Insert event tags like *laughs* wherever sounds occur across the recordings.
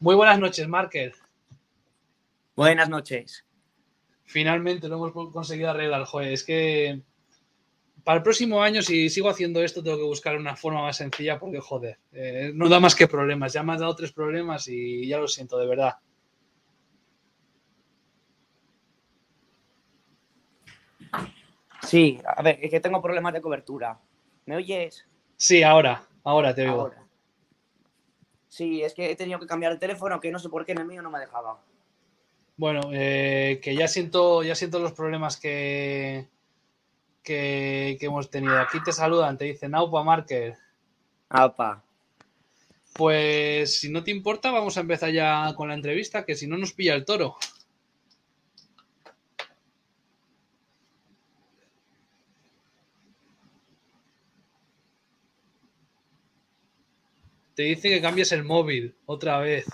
Muy buenas noches, Marker. Buenas noches. Finalmente lo hemos conseguido arreglar, joder. Es que para el próximo año, si sigo haciendo esto, tengo que buscar una forma más sencilla porque, joder, eh, no da más que problemas. Ya me has dado tres problemas y ya lo siento, de verdad. Sí, a ver, es que tengo problemas de cobertura. ¿Me oyes? Sí, ahora, ahora te oigo. Sí, es que he tenido que cambiar el teléfono, que no sé por qué en el mío no me dejaba. Bueno, eh, que ya siento, ya siento los problemas que, que, hemos tenido. Aquí te saludan, te dicen Aupa Marker. Aupa. Pues si no te importa, vamos a empezar ya con la entrevista, que si no nos pilla el toro. Te dice que cambies el móvil otra vez.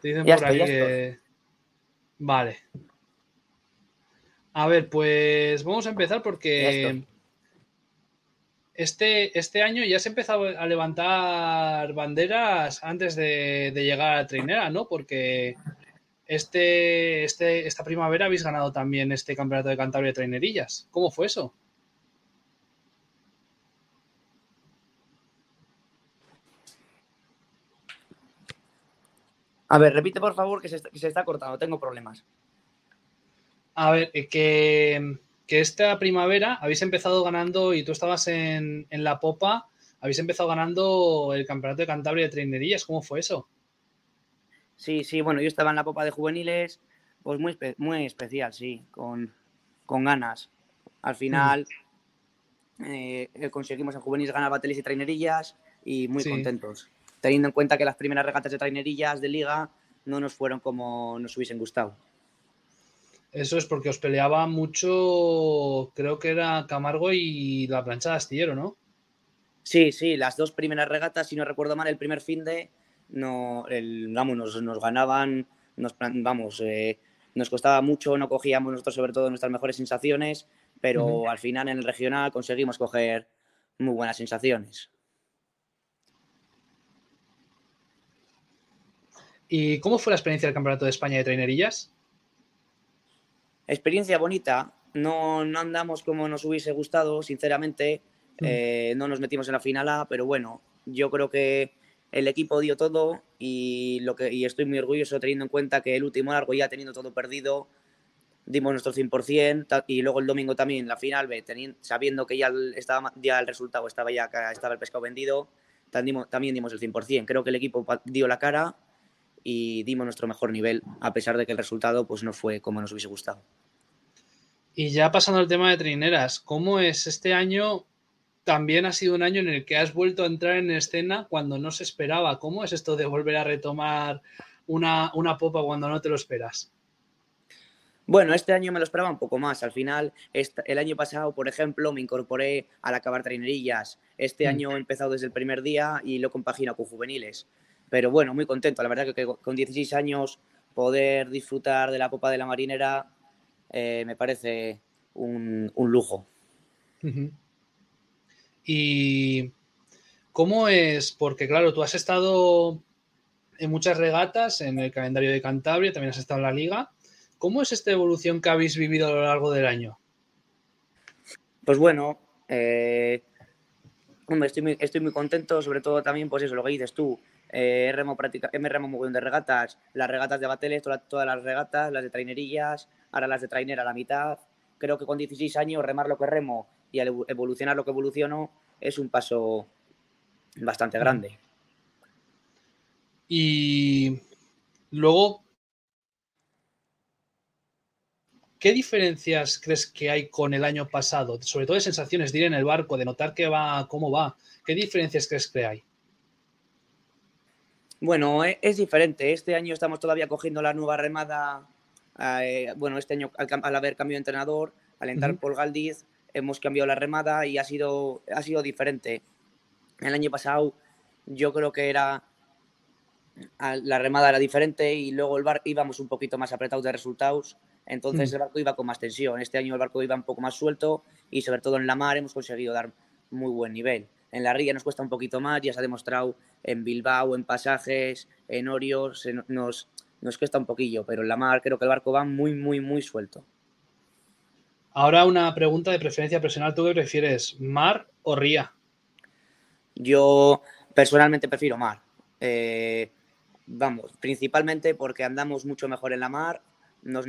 Te dicen por ahí que. Vale. A ver, pues vamos a empezar porque este, este año ya se ha empezado a levantar banderas antes de, llegar a la ¿no? Porque este, este, esta primavera habéis ganado también este campeonato de Cantabria de trainerillas. ¿Cómo fue eso? A ver, repite por favor que se, está, cortando, tengo problemas. A ver, eh, que, esta primavera habéis empezado ganando y tú estabas en, la popa, habéis empezado ganando el campeonato de Cantabria de trainerías. ¿Cómo fue eso? Sí, sí, bueno, yo estaba en la popa de juveniles, pues muy, muy especial, sí, con, ganas. Al final eh, conseguimos en juveniles ganar bateles y trainerillas y muy contentos teniendo en cuenta que las primeras regatas de trainerillas de liga no nos fueron como nos hubiesen gustado. Eso es porque os peleaba mucho, creo que era Camargo y la plancha de astillero, ¿no? Sí, sí, las dos primeras regatas, si no recuerdo mal, el primer fin de, no, vamos, nos, ganaban, nos, vamos, eh, nos costaba mucho, no cogíamos nosotros sobre todo nuestras mejores sensaciones, pero al final en el regional conseguimos coger muy buenas sensaciones. ¿Y cómo fue la experiencia del Campeonato de España de Trainerillas? Experiencia bonita. No, andamos como nos hubiese gustado, sinceramente. Mm. Eh, no nos metimos en la final A, pero bueno, yo creo que el equipo dio todo y, lo que, estoy muy orgulloso teniendo en cuenta que el último largo ya teniendo todo perdido, dimos nuestro 100% y luego el domingo también la final, sabiendo que ya, estaba, ya el resultado estaba ya estaba el pescado vendido, también dimos el 100%. Creo que el equipo dio la cara y dimos nuestro mejor nivel, a pesar de que el resultado pues, no fue como nos hubiese gustado. Y ya pasando al tema de trineras, ¿cómo es este año? También ha sido un año en el que has vuelto a entrar en escena cuando no se esperaba. ¿Cómo es esto de volver a retomar una, una popa cuando no te lo esperas? Bueno, este año me lo esperaba un poco más. Al final, el año pasado, por ejemplo, me incorporé al acabar trainerillas. Este mm. año he empezado desde el primer día y lo compagino con juveniles. Pero bueno, muy contento. La verdad que con 16 años poder disfrutar de la Copa de la Marinera eh, me parece un, lujo. ¿Y cómo es? Porque claro, tú has estado en muchas regatas, en el calendario de Cantabria, también has estado en la liga. ¿Cómo es esta evolución que habéis vivido a lo largo del año? Pues bueno, eh, estoy, muy, estoy muy contento, sobre todo también, pues eso, lo que dices tú, eh, remo práctica, me remo muy bien de regatas, las regatas de bateles, todas, las regatas, las de trainerillas, ahora las de trainer a la mitad. Creo que con 16 años remar lo que remo y evolucionar lo que evoluciono es un paso bastante grande. Y luego, ¿qué diferencias crees que hay con el año pasado? Sobre todo de sensaciones de ir en el barco, de notar que va, cómo va. ¿Qué diferencias crees que hay? Bueno, e, es, diferente. Este año estamos todavía cogiendo la nueva remada. Eh, bueno, este año al, haber cambiado de entrenador, al entrar por Galdiz, hemos cambiado la remada y ha sido, ha sido diferente. El año pasado yo creo que era la remada era diferente y luego el barco íbamos un poquito más apretados de resultados, entonces mm. el barco iba con más tensión. Este año el barco iba un poco más suelto y sobre todo en la mar hemos conseguido dar muy buen nivel. En la ría nos cuesta un poquito más, ya se ha demostrado en Bilbao, en pasajes, en Orios, nos, nos cuesta un poquillo, pero en la mar creo que el barco va muy, muy, muy suelto. Ahora una pregunta de preferencia personal. ¿Tú qué prefieres, mar o ría? Yo personalmente prefiero mar. Eh, vamos, principalmente porque andamos mucho mejor en la mar, nos,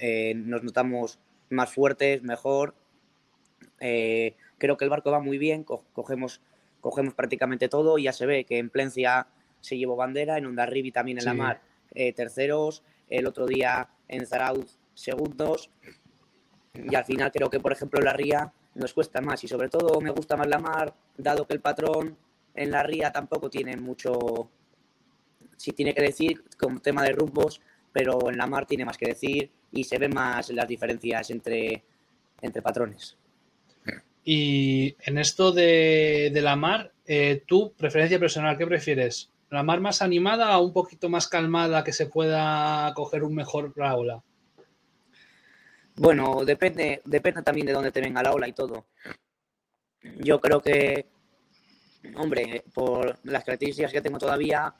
eh, nos notamos más fuertes, mejor. Eh, creo que el barco va muy bien, cogemos, cogemos prácticamente todo. Ya se ve que en Plencia se llevó bandera, en Ondarribi también en la mar terceros, el otro día en Zarauz segundos. Y al final creo que, por ejemplo, la ría nos cuesta más y sobre todo me gusta más la mar, dado que el patrón en la ría tampoco tiene mucho, si tiene que decir, con tema de rumbos, pero en la mar tiene más que decir y se ven más las diferencias entre, entre patrones. Y en esto de, la mar, eh, tu preferencia personal, ¿qué prefieres? ¿La mar más animada o un poquito más calmada que se pueda coger un mejor la ola? Bueno, depende, depende también de dónde te venga la ola y todo. Yo creo que, hombre, por las características que tengo todavía,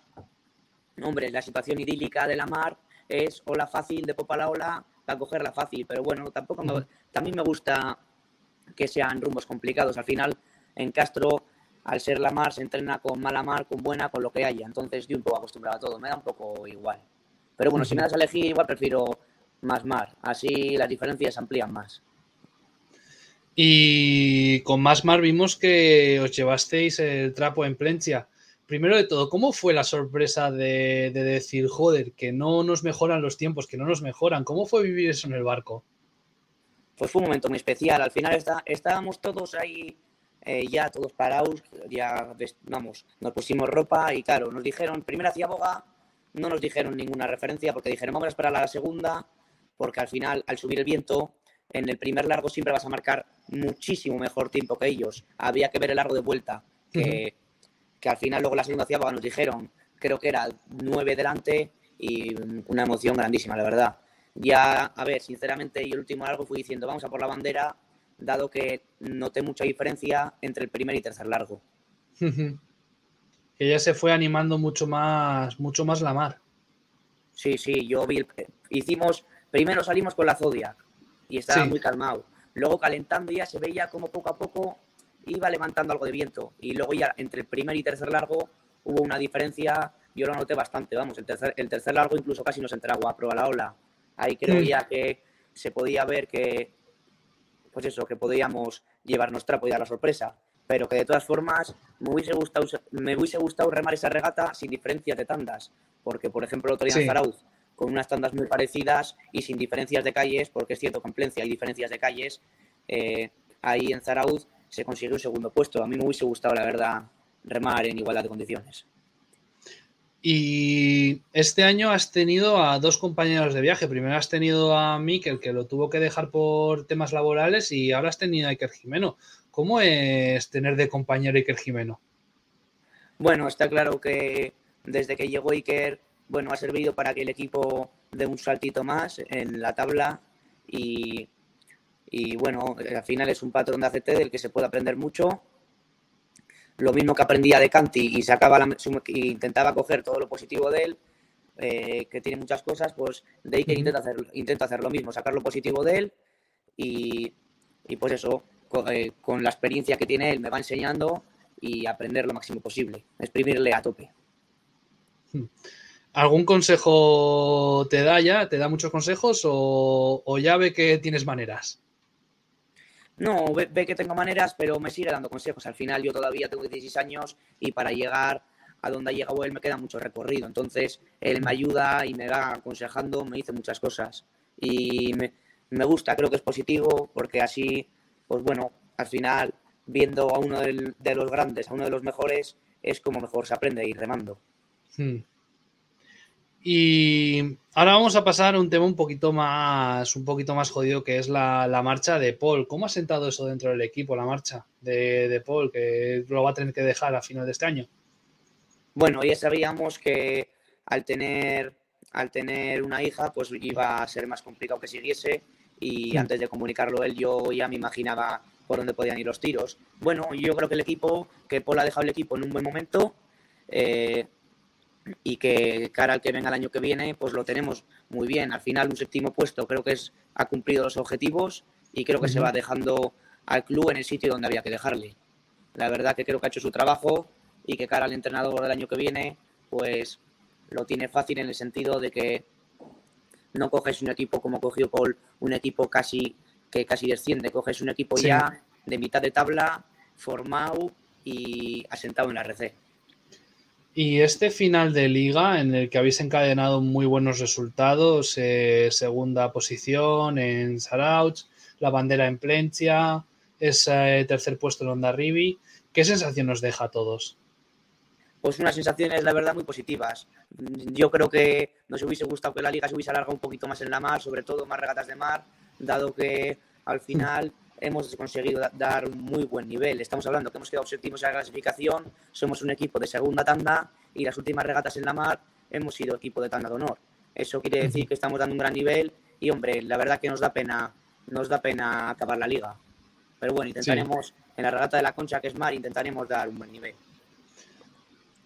hombre, la situación idílica de la mar es ola fácil de popa a la ola para cogerla fácil, pero bueno, tampoco me, también me gusta que sean rumbos complicados. Al final, en Castro, al ser la mar, se entrena con mala mar, con buena, con lo que haya. Entonces, yo un poco acostumbrado a todo, me da un poco igual. Pero bueno, si me das a elegir, igual prefiero más mar. Así las diferencias amplían más. Y con más mar vimos que os llevasteis el trapo en Plencia. Primero de todo, ¿cómo fue la sorpresa de, decir, joder, que no nos mejoran los tiempos, que no nos mejoran? ¿Cómo fue vivir eso en el barco? Pues fue un momento muy especial. Al final está, estábamos todos ahí eh, ya todos parados, ya vamos, nos pusimos ropa y claro, nos dijeron, primero hacía boga, no nos dijeron ninguna referencia porque dijeron, vamos a esperar a la segunda, porque al final, al subir el viento, en el primer largo siempre vas a marcar muchísimo mejor tiempo que ellos. Había que ver el largo de vuelta, que, que al final luego la segunda hacía boga nos dijeron, creo que era nueve delante y una emoción grandísima, la verdad. Ya, a ver, sinceramente, yo el último largo fui diciendo, vamos a por la bandera, dado que noté mucha diferencia entre el primer y tercer largo. *laughs* que ya se fue animando mucho más, mucho más la mar. Sí, sí, yo vi, hicimos, primero salimos con la Zodiac y estaba muy calmado. Luego calentando ya se veía como poco a poco iba levantando algo de viento. Y luego ya entre el primer y tercer largo hubo una diferencia, yo lo noté bastante, vamos, el tercer, el tercer largo incluso casi nos entraba a prueba la ola. Ahí creo ya que se podía ver que pues eso, que podíamos llevarnos trapo y dar la sorpresa. Pero que de todas formas me hubiese gustado, me hubiese gustado remar esa regata sin diferencias de tandas. Porque, por ejemplo, el otro día en Zarauz, con unas tandas muy parecidas y sin diferencias de calles, porque es cierto que en Plencia hay diferencias de calles, eh, ahí en Zarauz se consiguió un segundo puesto. A mí me hubiese gustado, la verdad, remar en igualdad de condiciones. Y este año has tenido a dos compañeros de viaje. Primero has tenido a Mikel, que lo tuvo que dejar por temas laborales, y ahora has tenido a Iker Jimeno. ¿Cómo es tener de compañero Iker Jimeno? Bueno, está claro que desde que llegó Iker, bueno, ha servido para que el equipo dé un saltito más en la tabla y, y bueno, al final es un patrón de ACT del que se puede aprender mucho lo mismo que aprendía de Canti y sacaba la, intentaba coger todo lo positivo de él, eh, que tiene muchas cosas, pues de ahí que intenta hacer, intenta hacer lo mismo, sacar lo positivo de él y, pues eso, eh, con, la experiencia que tiene él me va enseñando y aprender lo máximo posible, exprimirle a tope. Hmm. ¿Algún consejo te da ya? ¿Te da muchos consejos o, o ya ve que tienes maneras? No, ve, que tengo maneras, pero me sigue dando consejos. Al final yo todavía tengo 16 años y para llegar a donde ha llegado él me queda mucho recorrido. Entonces él me ayuda y me va aconsejando, me dice muchas cosas. Y me, gusta, creo que es positivo porque así, pues bueno, al final viendo a uno de los grandes, a uno de los mejores, es como mejor se aprende a ir remando. Hmm. Y ahora vamos a pasar a un tema un poquito más, un poquito más jodido, que es la, marcha de Paul. ¿Cómo ha sentado eso dentro del equipo, la marcha de, Paul, que lo va a tener que dejar a final de este año? Bueno, ya sabíamos que al tener, al tener una hija, pues iba a ser más complicado que siguiese. Y mm. antes de comunicarlo él, yo ya me imaginaba por dónde podían ir los tiros. Bueno, yo creo que el equipo, que Paul ha dejado el equipo en un buen momento eh, y que cara al que venga el año que viene, pues lo tenemos muy bien. Al final, un séptimo puesto creo que es, ha cumplido los objetivos y creo que se va dejando al club en el sitio donde había que dejarle. La verdad que creo que ha hecho su trabajo y que cara al entrenador del año que viene, pues lo tiene fácil en el sentido de que no coges un equipo como cogió Paul, un equipo casi que casi desciende, coges un equipo ya de mitad de tabla, formado y asentado en la RC. Y este final de liga en el que habéis encadenado muy buenos resultados, eh, segunda posición en Sarauch, la bandera en Plencia, ese tercer puesto en Onda Rivi, ¿qué sensación nos deja a todos? Pues unas sensaciones, la verdad, muy positivas. Yo creo que nos hubiese gustado que la liga se hubiese alargado un poquito más en la mar, sobre todo más regatas de mar, dado que al final hemos conseguido dar un muy buen nivel. Estamos hablando que hemos quedado séptimos en la clasificación, somos un equipo de segunda tanda y las últimas regatas en la mar hemos sido equipo de tanda de honor. Eso quiere decir que estamos dando un gran nivel y, hombre, la verdad que nos da pena, nos da pena acabar la liga. Pero bueno, intentaremos, en la regata de la Concha, que es mar, intentaremos dar un buen nivel.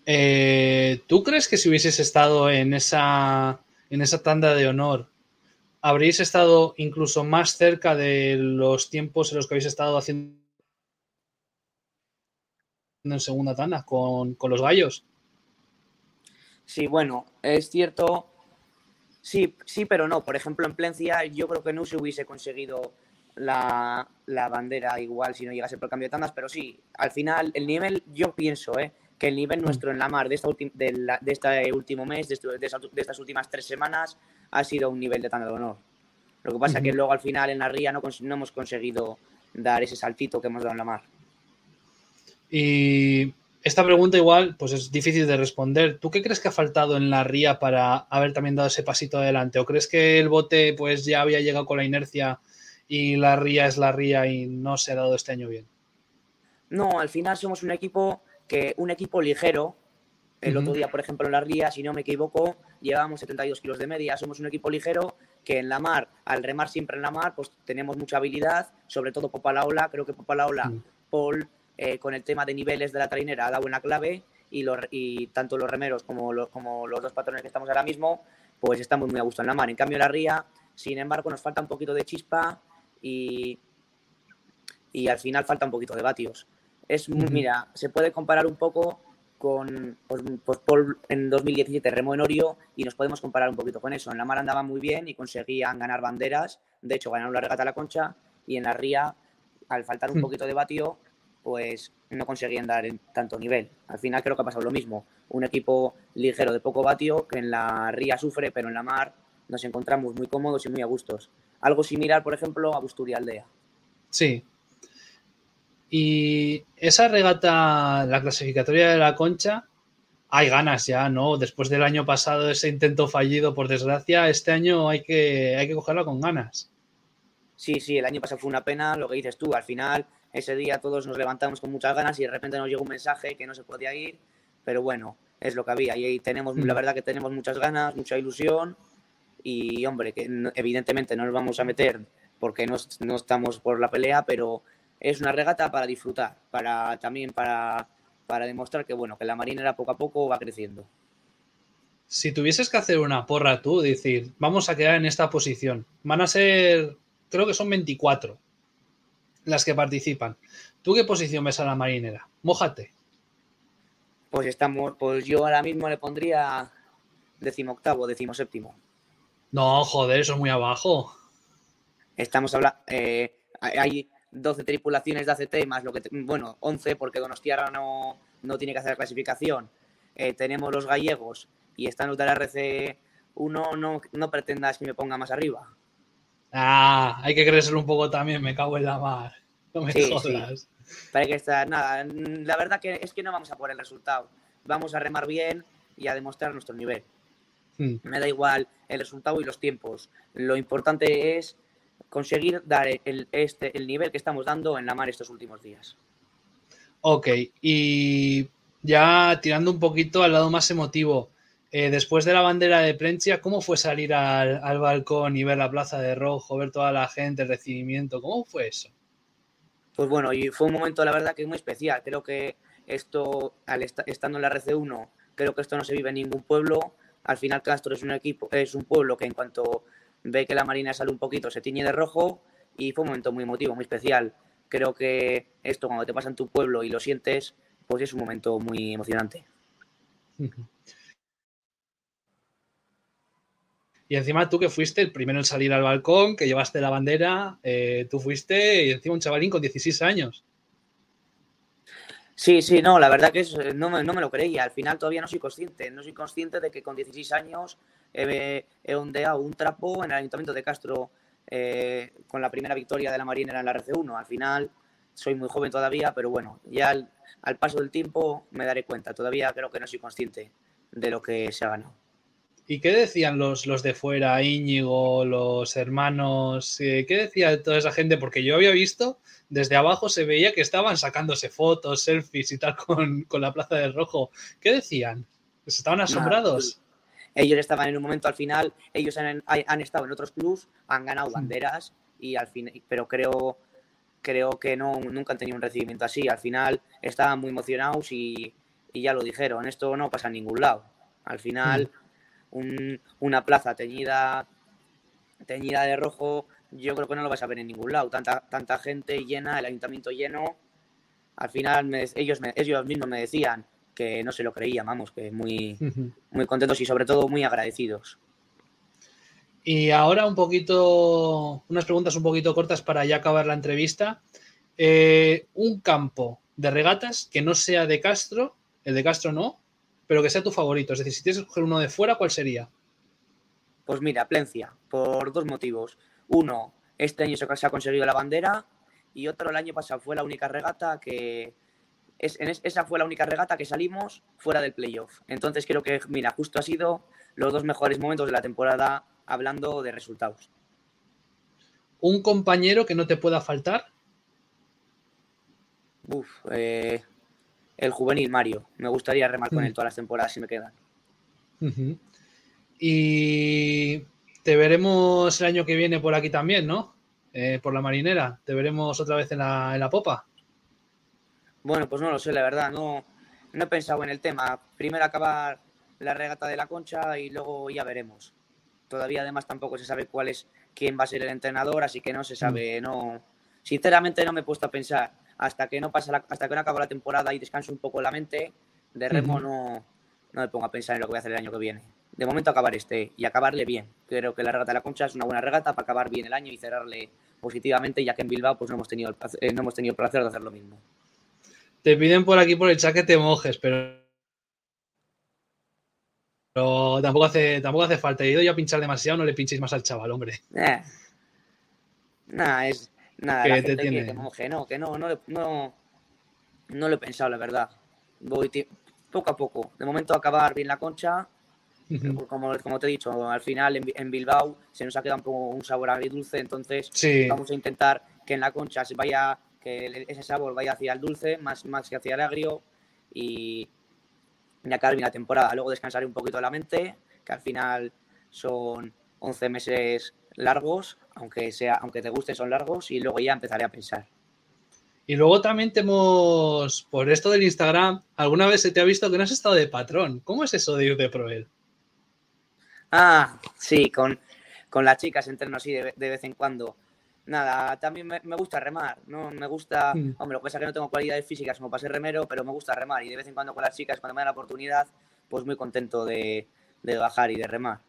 Eh, ¿Tú crees que si hubieses estado en esa, en esa tanda de honor, habréis estado incluso más cerca de los tiempos en los que habéis estado haciendo en segunda tanda con, los gallos. Sí, bueno, es cierto. Sí, sí, pero no. Por ejemplo, en Plencia yo creo que no se hubiese conseguido la, bandera igual si no llegase por cambio de tandas, pero sí, al final el nivel, yo pienso, ¿eh? Que el nivel nuestro en la mar de, esta de, este último mes, de, estas últimas tres semanas, ha sido un nivel de tanda de honor. Lo que pasa es que luego al final en la ría no, no hemos conseguido dar ese saltito que hemos dado en la mar. Y esta pregunta igual pues es difícil de responder. ¿Tú qué crees que ha faltado en la ría para haber también dado ese pasito adelante? ¿O crees que el bote pues ya había llegado con la inercia y la ría es la ría y no se ha dado este año bien? No, al final somos un equipo que un equipo ligero. El otro día, por ejemplo, en la ría, si no me equivoco, llevábamos 72 kilos de media. Somos un equipo ligero que en la mar, al remar siempre en la mar, pues tenemos mucha habilidad, sobre todo Popa la Ola. Creo que Popa la Ola, Paul, eh, con el tema de niveles de la trainera, ha dado una clave y, los, y tanto los remeros como los, como los dos patrones que estamos ahora mismo, pues estamos muy a gusto en la mar. En cambio, en la ría, sin embargo, nos falta un poquito de chispa y, y al final falta un poquito de vatios. Es, mira, se puede comparar un poco con pues, pues Paul en 2017 remo en Orio y nos podemos comparar un poquito con eso. En la mar andaba muy bien y conseguían ganar banderas, de hecho ganaron la regata a la concha y en la ría, al faltar un hmm. poquito de vatio, pues no conseguían dar en tanto nivel. Al final creo que ha pasado lo mismo. Un equipo ligero de poco vatio que en la ría sufre, pero en la mar nos encontramos muy cómodos y muy a gustos. Algo similar, por ejemplo, a Busturia Aldea. Sí, y esa regata, la clasificatoria de la concha, hay ganas ya, ¿no? Después del año pasado, ese intento fallido, por desgracia, este año hay que, hay que cogerla con ganas. Sí, sí, el año pasado fue una pena, lo que dices tú, al final, ese día todos nos levantamos con muchas ganas y de repente nos llegó un mensaje que no se podía ir, pero bueno, es lo que había y ahí tenemos, la mm. verdad que tenemos muchas ganas, mucha ilusión y hombre, que evidentemente no nos vamos a meter porque no, no estamos por la pelea, pero es una regata para disfrutar, para también para, para demostrar que bueno, que la marinera poco a poco va creciendo. Si tuvieses que hacer una porra tú, decir, vamos a quedar en esta posición, van a ser, creo que son 24 las que participan. ¿Tú qué posición ves a la marinera? Mójate. Pues estamos, pues yo ahora mismo le pondría decimoctavo, decimoséptimo. No, joder, eso es muy abajo. Estamos hablando, eh, hay, 12 tripulaciones de ACT más lo que, bueno, 11 porque Donostiarra no, no tiene que hacer clasificación. Eh, tenemos los gallegos y están los de la RC1, no, no pretendas que me ponga más arriba. Ah, hay que crecer un poco también, me cago en la mar. No me jodas. Para que estar, nada, la verdad que es que no vamos a por el resultado. Vamos a remar bien y a demostrar nuestro nivel. Hmm. Me da igual el resultado y los tiempos. Lo importante es conseguir dar el, este, el nivel que estamos dando en la mar estos últimos días. Ok, y ya tirando un poquito al lado más emotivo, eh, después de la bandera de Plencia, ¿cómo fue salir al, balcón y ver la plaza de rojo, ver toda la gente, el recibimiento? ¿Cómo fue eso? Pues bueno, y fue un momento, la verdad, que muy especial. Creo que esto, al estando en la RC1, creo que esto no se vive en ningún pueblo. Al final, Castro es un equipo, es un pueblo que en cuanto ve que la Marina sale un poquito, se tiñe de rojo y fue un momento muy emotivo, muy especial. Creo que esto, cuando te pasa en tu pueblo y lo sientes, pues es un momento muy emocionante. *laughs* Y encima tú que fuiste el primero en salir al balcón, que llevaste la bandera, eh, tú fuiste y encima un chavalín con 16 años. Sí, sí, no, la verdad que no, me, no, me, lo creía. Al final todavía no soy consciente. No soy consciente de que con 16 años he, ondeado un trapo en el Ayuntamiento de Castro eh, con la primera victoria de la Marina en la RC1. Al final soy muy joven todavía, pero bueno, ya al, al paso del tiempo me daré cuenta. Todavía creo que no soy consciente de lo que se ha ganado. ¿Y qué decían los, los de fuera, Íñigo, los hermanos? Eh, ¿Qué decía toda esa gente? Porque yo había visto, desde abajo se veía que estaban sacándose fotos, selfies y tal con, la Plaza del Rojo. ¿Qué decían? ¿Pues ¿Estaban asombrados? ellos estaban en un momento al final, ellos han, han estado en otros clubs, han ganado banderas, y al fin, pero creo, creo que no, nunca han tenido un recibimiento así. Al final estaban muy emocionados y, y ya lo dijeron, esto no pasa en ningún lado. Al final una plaza teñida, teñida de rojo, yo creo que no lo vas a ver en ningún lado. Tanta, tanta gente llena, el ayuntamiento lleno. Al final ellos, ellos mismos me decían que no se lo creían, vamos, que muy, muy contentos y sobre todo muy agradecidos. Y ahora un poquito, unas preguntas un poquito cortas para ya acabar la entrevista. Eh, un campo de regatas que no sea de Castro, el de Castro no, pero que sea tu favorito. Es decir, si tienes que escoger uno de fuera, ¿cuál sería? Pues mira, Plencia, por dos motivos. Uno, este año se ha conseguido la bandera y otro, el año pasado fue la única regata que... Es, esa fue la única regata que salimos fuera del playoff. Entonces creo que, mira, justo ha sido los dos mejores momentos de la temporada hablando de resultados. ¿Un compañero que no te pueda faltar? Uf, eh, el juvenil Mario. Me gustaría remar con él mm. todas las temporadas si me quedan. Y te veremos el año que viene por aquí también, ¿no? Eh, por la marinera. Te veremos otra vez en la, en la, popa. Bueno, pues no lo sé, la verdad. No, no he pensado en el tema. Primero acabar la regata de la concha y luego ya veremos. Todavía además tampoco se sabe cuál es quién va a ser el entrenador, así que no se sabe, mm. no. Sinceramente no me he puesto a pensar hasta que no pasa hasta que no acaba la temporada y descanso un poco la mente, de remo no, no me pongo a pensar en lo que voy a hacer el año que viene. De momento acabar este y acabarle bien. Creo que la regata de la Concha es una buena regata para acabar bien el año y cerrarle positivamente, ya que en Bilbao pues no hemos tenido el placer, eh, no hemos tenido el placer de hacer lo mismo. Te piden por aquí por el chat que te mojes, pero pero tampoco hace, tampoco hace falta. He ido ya a pinchar demasiado, no le pinchéis más al chaval, hombre. Eh. Nada, es, Nada, que la gente que, no, que no, no, no, no lo he pensado, la verdad. Voy poco a poco. De momento acabar bien la concha. como, como te he dicho, al final en, Bilbao se nos ha quedado un, poco un sabor agridulce, entonces vamos a intentar que en la concha se vaya, que ese sabor vaya hacia el dulce, más, más que hacia el agrio, y, y acabar bien la temporada. Luego descansaré un poquito la mente, que al final son 11 meses largos, aunque, sea, aunque te guste, son largos, y luego ya empezaré a pensar. Y luego también te hemos, por esto del Instagram, alguna vez se te ha visto que no has estado de patrón. ¿Cómo es eso de ir de proel? Ah, sí, con, con las chicas entreno así de, vez en cuando. Nada, también me, gusta remar, ¿no? Me gusta, mm. hombre, lo que pasa es que no tengo cualidades físicas como para ser remero, pero me gusta remar y de vez en cuando con las chicas, cuando me dan la oportunidad, pues muy contento de, de bajar y de remar.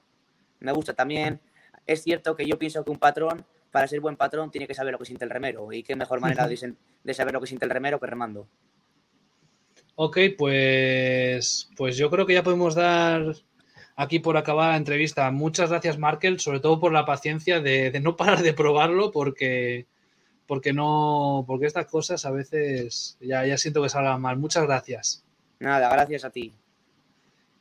Me gusta también, es cierto que yo pienso que un patrón, para ser buen patrón, tiene que saber lo que siente el remero. Y qué mejor manera de, saber lo que siente el remero que remando. Ok, pues, pues yo creo que ya podemos dar aquí por acabar la entrevista. Muchas gracias, Markel, sobre todo por la paciencia de, no parar de probarlo, porque, porque no, porque estas cosas a veces ya, ya siento que salgan mal. Muchas gracias. Nada, gracias a ti.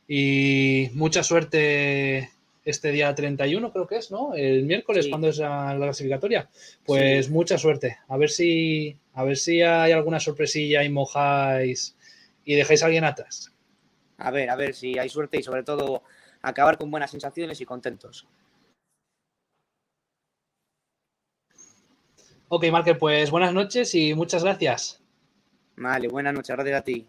Y mucha suerte este día 31, creo que es, ¿no? El miércoles, cuando es la, clasificatoria. Pues mucha suerte. A ver si, a ver si hay alguna sorpresilla y mojáis y dejáis a alguien atrás. A ver, a ver si hay suerte y sobre todo acabar con buenas sensaciones y contentos. Ok, Marker, pues buenas noches y muchas gracias. Vale, buenas noches, gracias a ti.